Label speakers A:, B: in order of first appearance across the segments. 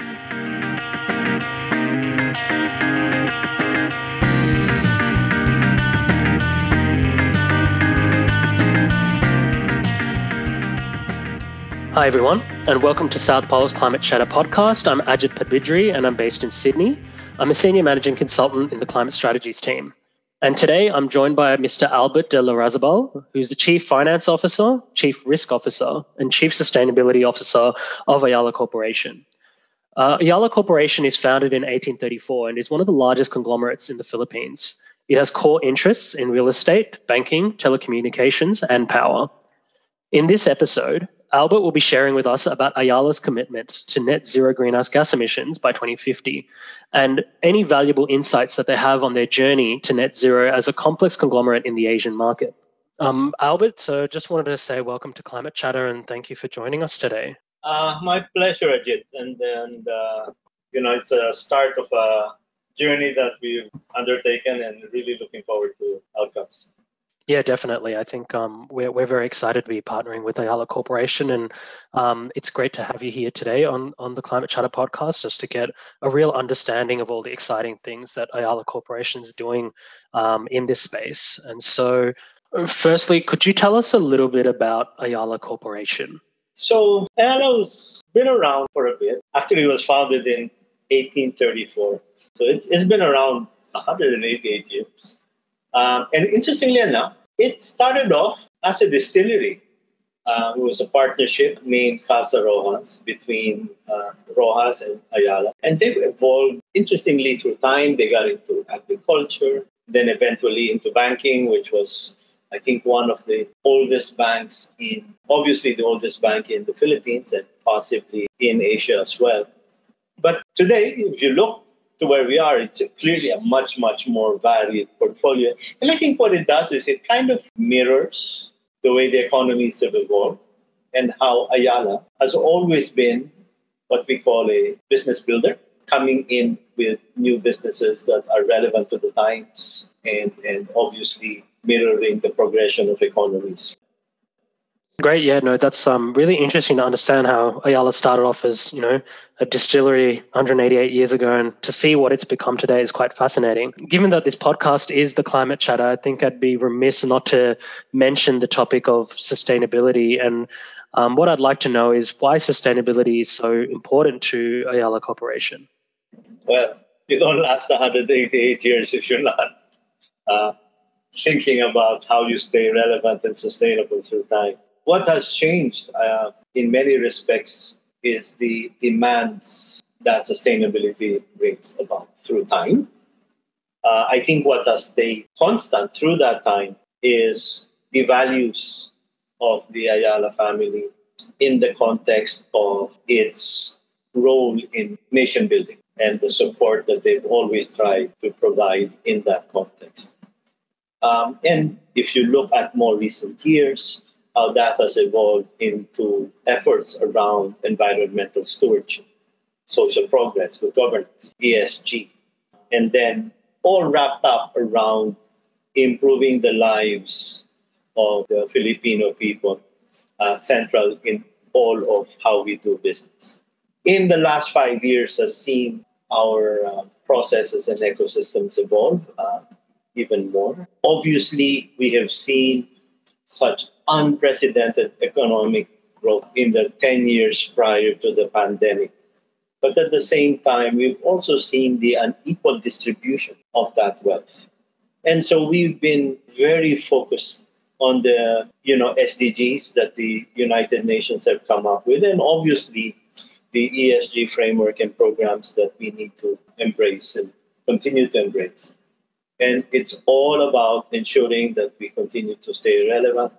A: Hi, everyone, and welcome to South Pole's Climate Chatter podcast. I'm Ajit Padbidri, and I'm based in Sydney. I'm a senior managing consultant in the climate strategies team. And today I'm joined by Mr. Albert de Larrazabal, who's the Chief Finance Officer, Chief Risk Officer, and Chief Sustainability Officer of Ayala Corporation. Uh, Ayala Corporation is founded in 1834 and is one of the largest conglomerates in the Philippines. It has core interests in real estate, banking, telecommunications, and power. In this episode, Albert will be sharing with us about Ayala's commitment to net zero greenhouse gas emissions by 2050 and any valuable insights that they have on their journey to net zero as a complex conglomerate in the Asian market. Um, Albert, so just wanted to say welcome to Climate Chatter and thank you for joining us today.
B: Uh, my pleasure, Ajit. And, and uh, you know, it's a start of a journey that we've undertaken and really looking forward to outcomes.
A: Yeah, definitely. I think um, we're, we're very excited to be partnering with Ayala Corporation, and um, it's great to have you here today on, on the Climate Chatter podcast just to get a real understanding of all the exciting things that Ayala Corporation is doing um, in this space. And so, firstly, could you tell us a little bit about Ayala Corporation?
B: So, Ayala's been around for a bit. Actually, it was founded in 1834. So, it's, it's been around 188 years. Um, and interestingly enough, it started off as a distillery. Uh, it was a partnership named Casa Roxas between uh, Roxas and Ayala. And they've evolved interestingly through time. They got into agriculture, then eventually into banking, which was, I think, one of the oldest banks in, obviously, the oldest bank in the Philippines and possibly in Asia as well. But today, if you look to where we are, it's clearly a much, much more varied portfolio. And I think what it does is it kind of mirrors the way the economies have evolved and how Ayala has always been what we call a business builder, coming in with new businesses that are relevant to the times and, and obviously mirroring the progression of economies.
A: Great, yeah, no, that's um, really interesting to understand how Ayala started off as, you know, a distillery 188 years ago, and to see what it's become today is quite fascinating. Given that this podcast is the climate chatter, I think I'd be remiss not to mention the topic of sustainability. And um, what I'd like to know is why sustainability is so important to Ayala Corporation.
B: Well, you don't last 188 years if you're not uh, thinking about how you stay relevant and sustainable through time what has changed uh, in many respects is the demands that sustainability brings about through time. Uh, I think what has stayed constant through that time is the values of the Ayala family in the context of its role in nation building and the support that they've always tried to provide in that context. Um, and if you look at more recent years, how that has evolved into efforts around environmental stewardship, social progress, good governance, ESG, and then all wrapped up around improving the lives of the Filipino people, uh, central in all of how we do business. In the last five years, has seen our uh, processes and ecosystems evolve uh, even more. Obviously, we have seen such unprecedented economic growth in the 10 years prior to the pandemic. But at the same time, we've also seen the unequal distribution of that wealth. And so we've been very focused on the you know SDGs that the United Nations have come up with, and obviously the ESG framework and programs that we need to embrace and continue to embrace. And it's all about ensuring that we continue to stay relevant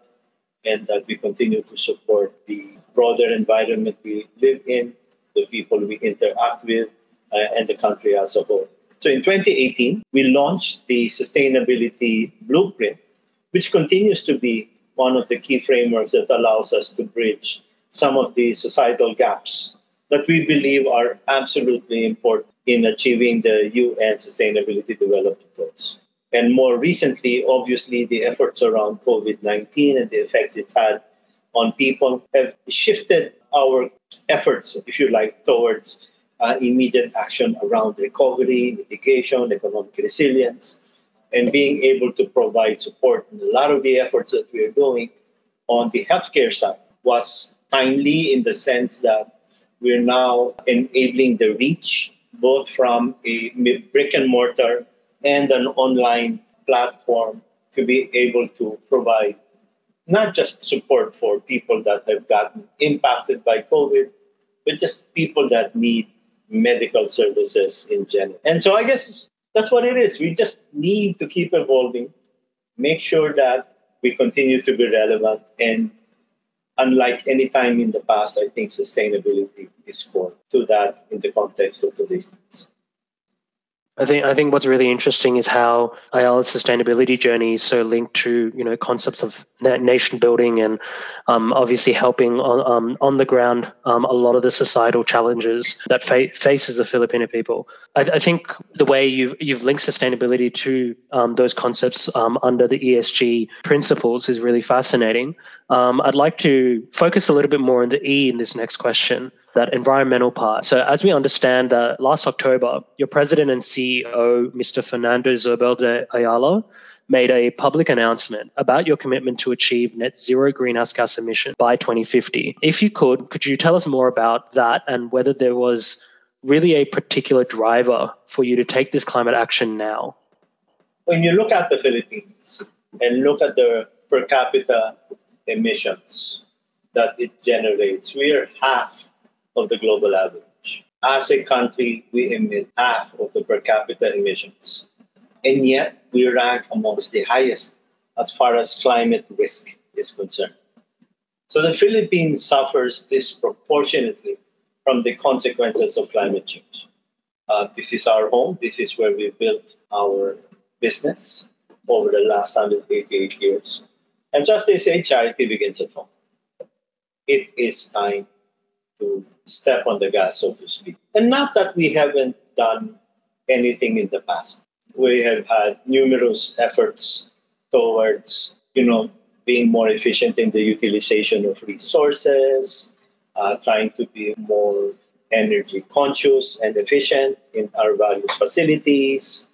B: and that we continue to support the broader environment we live in, the people we interact with, uh, and the country as a whole. So in 2018, we launched the Sustainability Blueprint, which continues to be one of the key frameworks that allows us to bridge some of the societal gaps that we believe are absolutely important in achieving the UN Sustainability Development Goals. And more recently, obviously, the efforts around COVID 19 and the effects it's had on people have shifted our efforts, if you like, towards uh, immediate action around recovery, mitigation, economic resilience, and being able to provide support. And a lot of the efforts that we are doing on the healthcare side was timely in the sense that we're now enabling the reach both from a brick and mortar and an online platform to be able to provide not just support for people that have gotten impacted by COVID, but just people that need medical services in general. And so I guess that's what it is. We just need to keep evolving, make sure that we continue to be relevant. And unlike any time in the past, I think sustainability is core to that in the context of today's needs.
A: I think I think what's really interesting is how Ayala's sustainability journey is so linked to you know concepts of nation building and um, obviously helping on um, on the ground um, a lot of the societal challenges that fa- faces the Filipino people. I, I, think the way you've you've linked sustainability to um, those concepts um, under the ESG principles is really fascinating. Um, I'd like to focus a little bit more on the E in this next question that environmental part. So, as we understand that last October, your president and CEO, Mr. Fernando Zobel de Ayala, made a public announcement about your commitment to achieve net zero greenhouse gas emission by 2050. If you could, could you tell us more about that and whether there was really a particular driver for you to take this climate action now?
B: When you look at the Philippines and look at the per capita emissions that it generates, we are half of the global average. As a country, we emit half of the per capita emissions. And yet, we rank amongst the highest as far as climate risk is concerned. So the Philippines suffers disproportionately from the consequences of climate change. Uh, this is our home. This is where we built our business over the last 188 years. And just as they say, charity begins at home. It is time to step on the gas, so to speak. And not that we haven't done anything in the past. We have had numerous efforts towards, you know, being more efficient in the utilization of resources, uh, trying to be more energy conscious and efficient in our various facilities,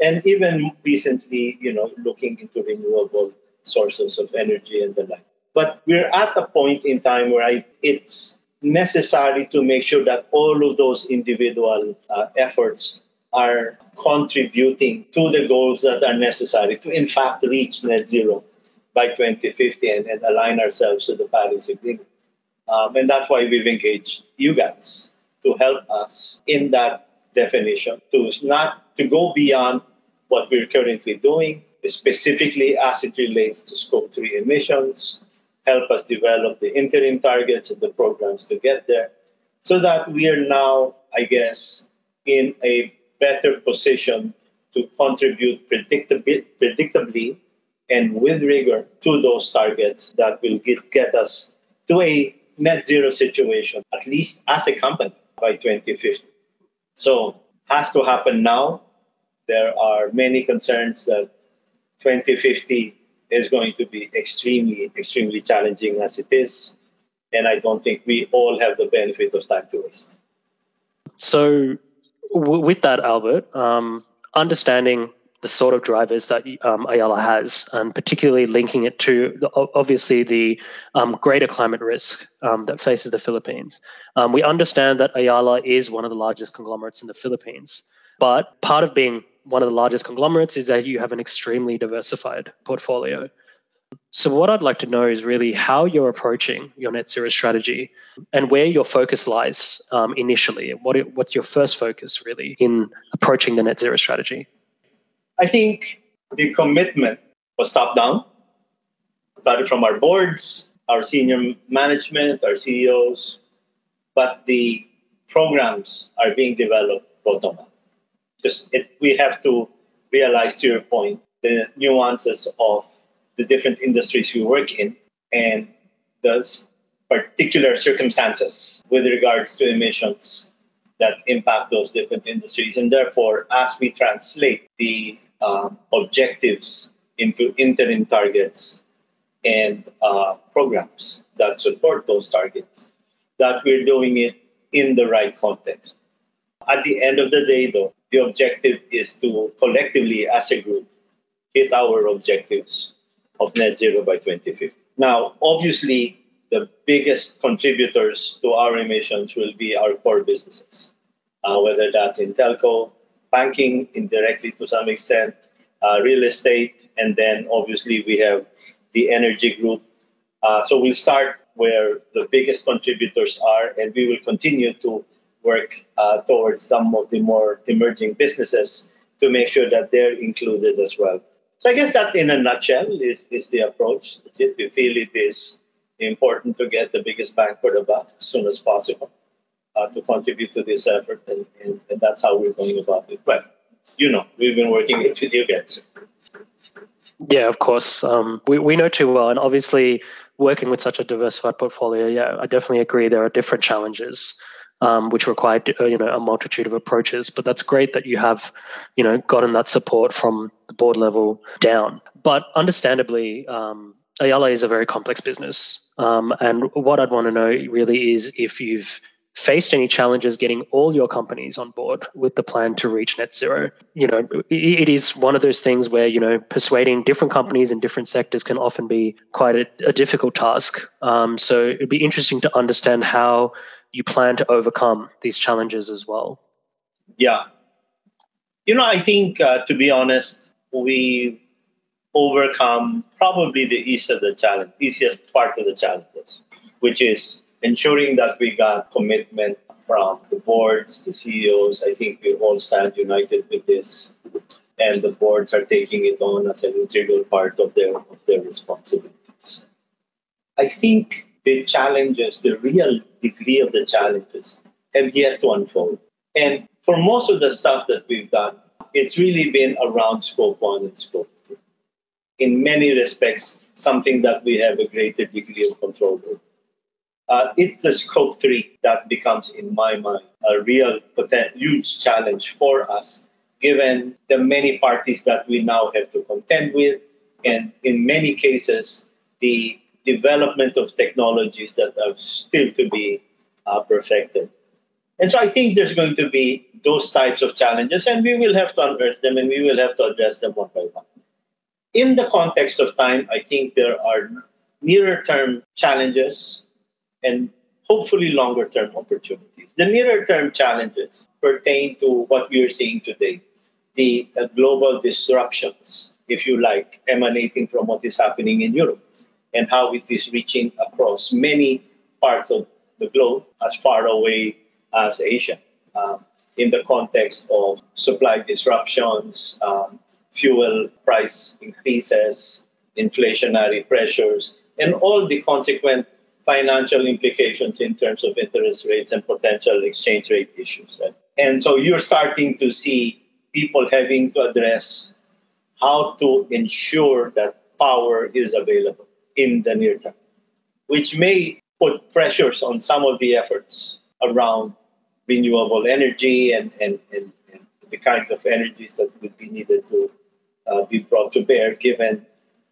B: and even recently, you know, looking into renewable sources of energy and the like. But we're at a point in time where I, it's necessary to make sure that all of those individual uh, efforts are contributing to the goals that are necessary to, in fact, reach net zero by 2050 and, and align ourselves to the Paris Agreement. Um, and that's why we've engaged you guys to help us in that definition, to not to go beyond what we're currently doing, specifically as it relates to scope three emissions, help us develop the interim targets and the programs to get there so that we are now, I guess, in a better position to contribute predictably, predictably and with rigor to those targets that will get, get us to a net zero situation, at least as a company by 2050. So has to happen now. There are many concerns that 2050 is going to be extremely, extremely challenging as it is. And I don't think we all have the benefit of time to waste.
A: So, w- with that, Albert, um, understanding the sort of drivers that um, Ayala has, and particularly linking it to the, obviously the um, greater climate risk um, that faces the Philippines. Um, we understand that Ayala is one of the largest conglomerates in the Philippines, but part of being one of the largest conglomerates is that you have an extremely diversified portfolio. So, what I'd like to know is really how you're approaching your net zero strategy and where your focus lies um, initially. What it, what's your first focus really in approaching the net zero strategy?
B: I think the commitment was top down, started from our boards, our senior management, our CEOs, but the programs are being developed bottom up because it, we have to realize, to your point, the nuances of the different industries we work in and the particular circumstances with regards to emissions that impact those different industries. And therefore, as we translate the uh, objectives into interim targets and uh, programs that support those targets, that we're doing it in the right context. At the end of the day, though, the objective is to collectively, as a group, hit our objectives of net zero by 2050. Now, obviously, the biggest contributors to our emissions will be our core businesses, uh, whether that's in telco, banking, indirectly to some extent, uh, real estate, and then obviously we have the energy group. Uh, so we'll start where the biggest contributors are, and we will continue to work uh, towards some of the more emerging businesses to make sure that they're included as well. So I guess that, in a nutshell, is, is the approach. We feel it is important to get the biggest bang for the buck as soon as possible uh, to contribute to this effort, and, and, and, that's how we're going about it. But you know, we've been working it with you guys.
A: Yeah, of course. Um, we, we know too well, and obviously, working with such a diversified portfolio, yeah, I definitely agree. There are different challenges. Um, which required uh, you know a multitude of approaches. But that's great that you have you know gotten that support from the board level down. But understandably, um, Ayala is a very complex business, um, and what I'd want to know really is if you've faced any challenges getting all your companies on board with the plan to reach net zero. You know, it is one of those things where, you know, persuading different companies in different sectors can often be quite a, a difficult task. Um, so it'd be interesting to understand how you plan to overcome these challenges as well.
B: Yeah. You know, I think, uh, to be honest, we overcome probably the easiest of the challenge, easiest part of the challenges, which is ensuring that we got commitment from the boards, the CEOs. I think we all stand united with this, and the boards are taking it on as an integral part of their of their responsibilities. I think the challenges, the real degree of the challenges, have yet to unfold. And for most of the stuff that we've done, it's really been around scope one and scope two. In many respects, something that we have a greater degree of control over. Uh, it's the scope three that becomes, in my mind, a real potent, huge challenge for us, given the many parties that we now have to contend with, and in many cases, the development of technologies that are still to be uh, perfected. And so I think there's going to be those types of challenges, and we will have to unearth them and we will have to address them one by one. In the context of time, I think there are nearer term challenges and hopefully longer term opportunities. The nearer term challenges pertain to what we are seeing today the uh, global disruptions, if you like, emanating from what is happening in Europe and how it is reaching across many parts of the globe as far away as Asia. Um, in the context of supply disruptions, um, fuel price increases, inflationary pressures, and all the consequent financial implications in terms of interest rates and potential exchange rate issues. Right? And so you're starting to see people having to address how to ensure that power is available in the near term, which may put pressures on some of the efforts around renewable energy and, and, and, and the kinds of energies that would be needed to uh, be brought to bear given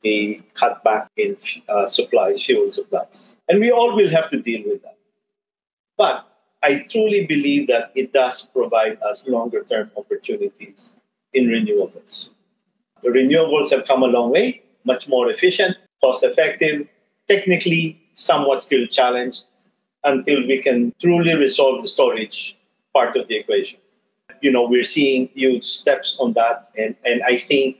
B: the cutback in uh, supplies, fuel supplies. And we all will have to deal with that. But I truly believe that it does provide us longer term opportunities in renewables. The renewables have come a long way, much more efficient, cost effective, technically somewhat still challenged until we can truly resolve the storage part of the equation. You know, we're seeing huge steps on that, and, and I think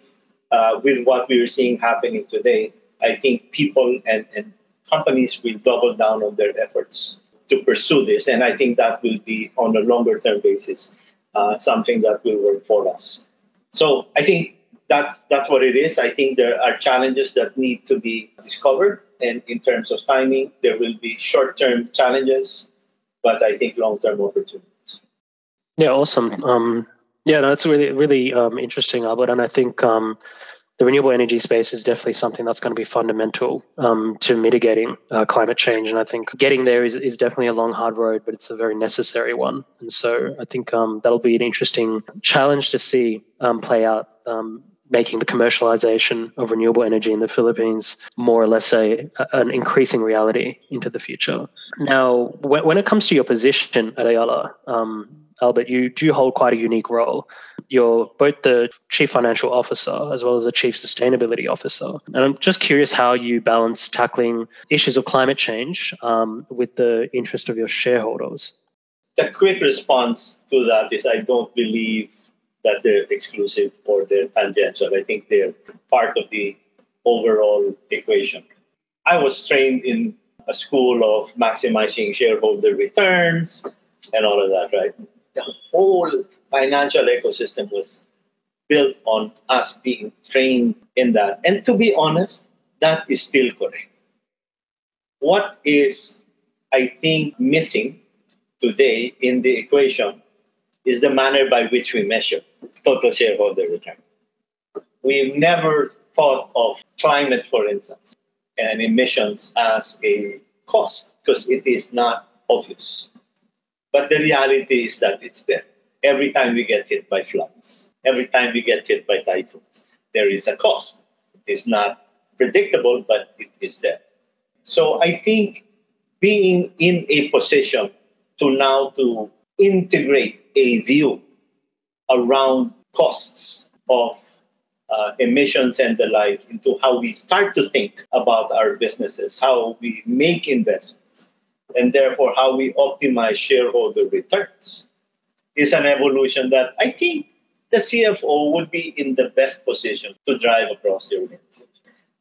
B: uh, with what we are seeing happening today, I think people and, and companies will double down on their efforts to pursue this. And I think that will be on a longer term basis uh, something that will work for us. So I think that's, that's what it is. I think there are challenges that need to be discovered. And in terms of timing, there will be short term challenges, but I think long term opportunities.
A: Yeah, awesome. Um, yeah, that's really, really um, interesting, Albert. And I think um, the renewable energy space is definitely something that's going to be fundamental um, to mitigating uh, climate change. And I think getting there is, is definitely a long, hard road, but it's a very necessary one. And so I think um, that'll be an interesting challenge to see um, play out um, making the commercialization of renewable energy in the Philippines more or less a, an increasing reality into the future. Now, when, when it comes to your position at Ayala, um, Albert, you do hold quite a unique role. You're both the chief financial officer as well as the chief sustainability officer. And I'm just curious how you balance tackling issues of climate change um, with the interest of your shareholders.
B: The quick response to that is I don't believe that they're exclusive or they're tangential. I think they're part of the overall equation. I was trained in a school of maximizing shareholder returns and all of that, right? The whole financial ecosystem was built on us being trained in that. And to be honest, that is still correct. What is, I think, missing today in the equation is the manner by which we measure total shareholder return. We've never thought of climate, for instance, and emissions as a cost because it is not obvious. But the reality is that it's there. Every time we get hit by floods, every time we get hit by typhoons, there is a cost. It is not predictable, but it is there. So I think being in a position to now to integrate a view around costs of uh, emissions and the like into how we start to think about our businesses, how we make investments, and therefore how we optimize shareholder returns is an evolution that I think the CFO would be in the best position to drive across the organization.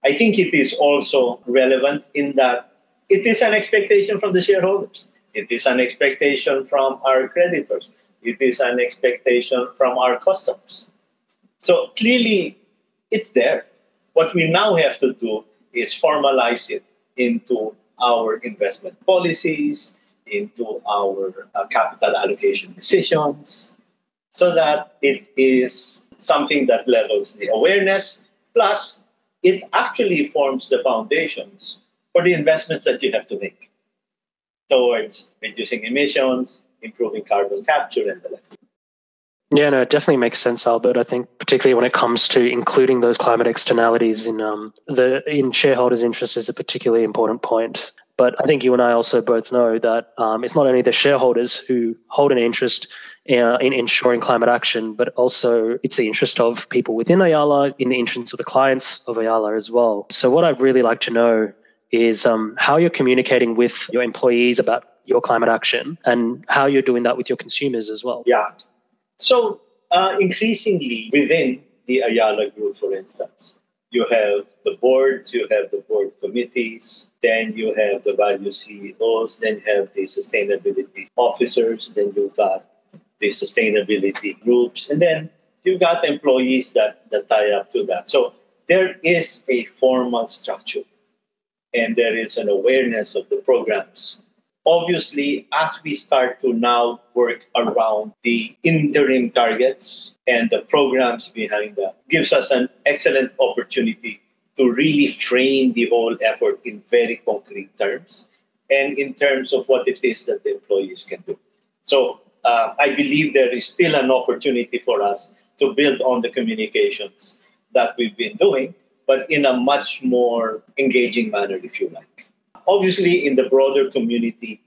B: I think it is also relevant in that it is an expectation from the shareholders. It is an expectation from our creditors. It is an expectation from our customers. So clearly, it's there. What we now have to do is formalize it into our investment policies, into our uh, capital allocation decisions, so that it is something that levels the awareness, plus it actually forms the foundations for the investments that you have to make towards reducing emissions, improving carbon capture, and the like.
A: Yeah, no, it definitely makes sense, Albert. I think particularly when it comes to including those climate externalities in um, the in shareholders' interest is a particularly important point. But I think you and I also both know that um, it's not only the shareholders who hold an interest uh, in ensuring climate action, but also it's the interest of people within Ayala, in the interest of the clients of Ayala as well. So, what I'd really like to know is um, how you're communicating with your employees about your climate action and how you're doing that with your consumers as well.
B: Yeah. So, uh, increasingly within the Ayala Group, for instance, you have the boards, you have the board committees, then you have the value CEOs, then you have the sustainability officers, then you've got the sustainability groups, and then you've got employees that, that tie up to that. So there is a formal structure and there is an awareness of the programs. Obviously, as we start to now work around the interim targets and the programs behind that, gives us an excellent opportunity to really frame the whole effort in very concrete terms and in terms of what it is that the employees can do. So uh, I believe there is still an opportunity for us to build on the communications that we've been doing but in a much more engaging manner, if you like. Obviously, in the broader community,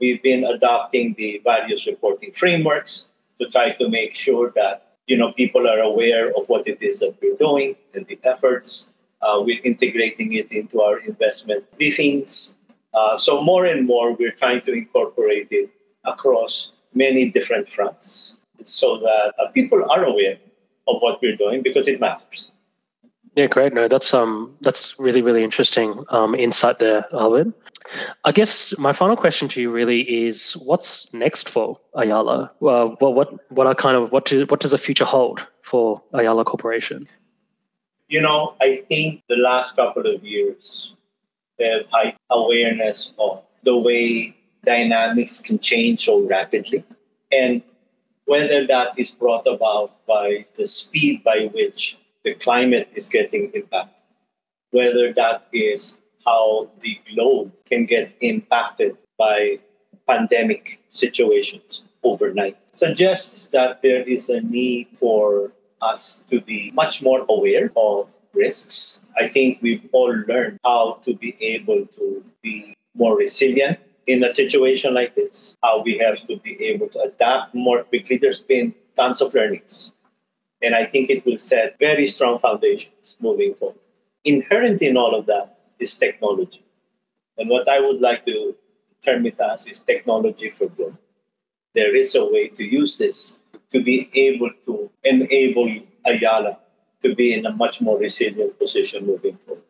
B: we've been adopting the various reporting frameworks to try to make sure that you know people are aware of what it is that we're doing and the efforts. Uh, we're integrating it into our investment briefings. Uh, so more and more, we're trying to incorporate it across many different fronts so that uh, people are aware of what we're doing because it matters.
A: Yeah, great. No, that's um that's really really interesting um, insight there, Albert. I guess my final question to you really is, what's next for Ayala? Well, well what what are kind of what do, what does the future hold for Ayala Corporation?
B: You know, I think the last couple of years have high awareness of the way dynamics can change so rapidly, and whether that is brought about by the speed by which the climate is getting impacted, whether that is how the globe can get impacted by pandemic situations overnight, suggests that there is a need for us to be much more aware of risks. I think we've all learned how to be able to be more resilient in a situation like this, how we have to be able to adapt more quickly. There's been tons of learnings. And I think it will set very strong foundations moving forward. Inherent in all of that is technology. And what I would like to term it as is technology for good. There is a way to use this to be able to enable Ayala to be in a much more resilient position moving forward.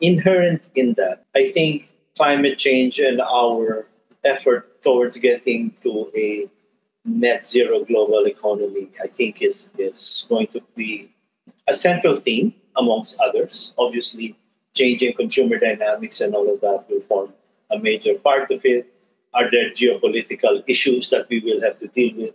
B: Inherent in that, I think climate change and our effort towards getting to a net zero global economy, I think is, is going to be a central theme amongst others. Obviously, changing consumer dynamics and all of that will form a major part of it. Are there geopolitical issues that we will have to deal with?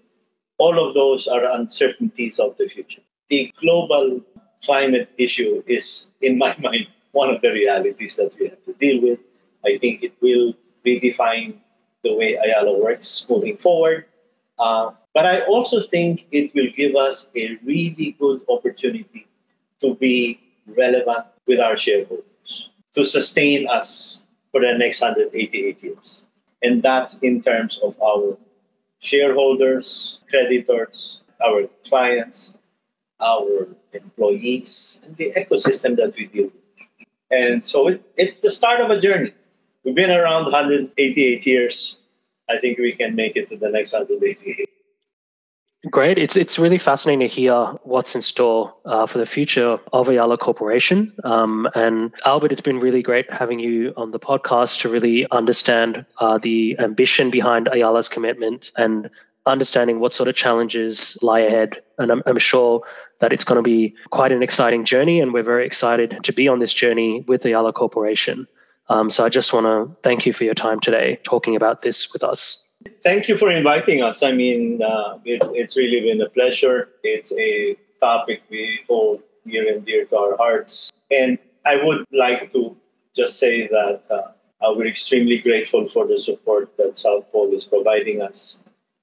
B: All of those are uncertainties of the future. The global climate issue is, in my mind, one of the realities that we have to deal with. I think it will redefine the way Ayala works moving forward. Uh, but I also think it will give us a really good opportunity to be relevant with our shareholders, to sustain us for the next 188 years. And that's in terms of our shareholders, creditors, our clients, our employees, and the ecosystem that we deal with. And so it, it's the start of a journey. We've been around 188 years. I think we can make it to the next 188.
A: Great. It's it's really fascinating to hear what's in store uh, for the future of Ayala Corporation. Um, and Albert, it's been really great having you on the podcast to really understand uh, the ambition behind Ayala's commitment and understanding what sort of challenges lie ahead. And I'm, I'm sure that it's going to be quite an exciting journey, and we're very excited to be on this journey with Ayala Corporation. Um, so I just want to thank you for your time today talking about this with us.
B: Thank you for inviting us. I mean, uh, it, it's really been a pleasure. It's a topic we hold near and dear to our hearts. And I would like to just say that uh, we're extremely grateful for the support that South Pole is providing us.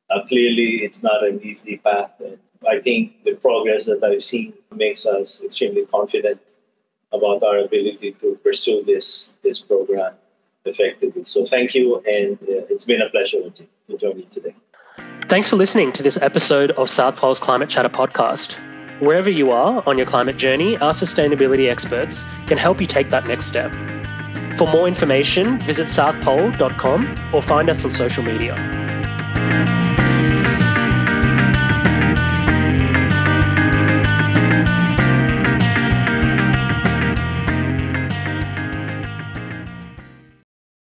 B: Uh, clearly, it's not an easy path. And I think the progress that I've seen makes us extremely confident about our ability to pursue this this program effectively. So thank you, and uh, it's been a pleasure to join you today.
A: Thanks for listening to this episode of South Pole's Climate Chatter podcast. Wherever you are on your climate journey, our sustainability experts can help you take that next step. For more information, visit southpole.com or find us on social media.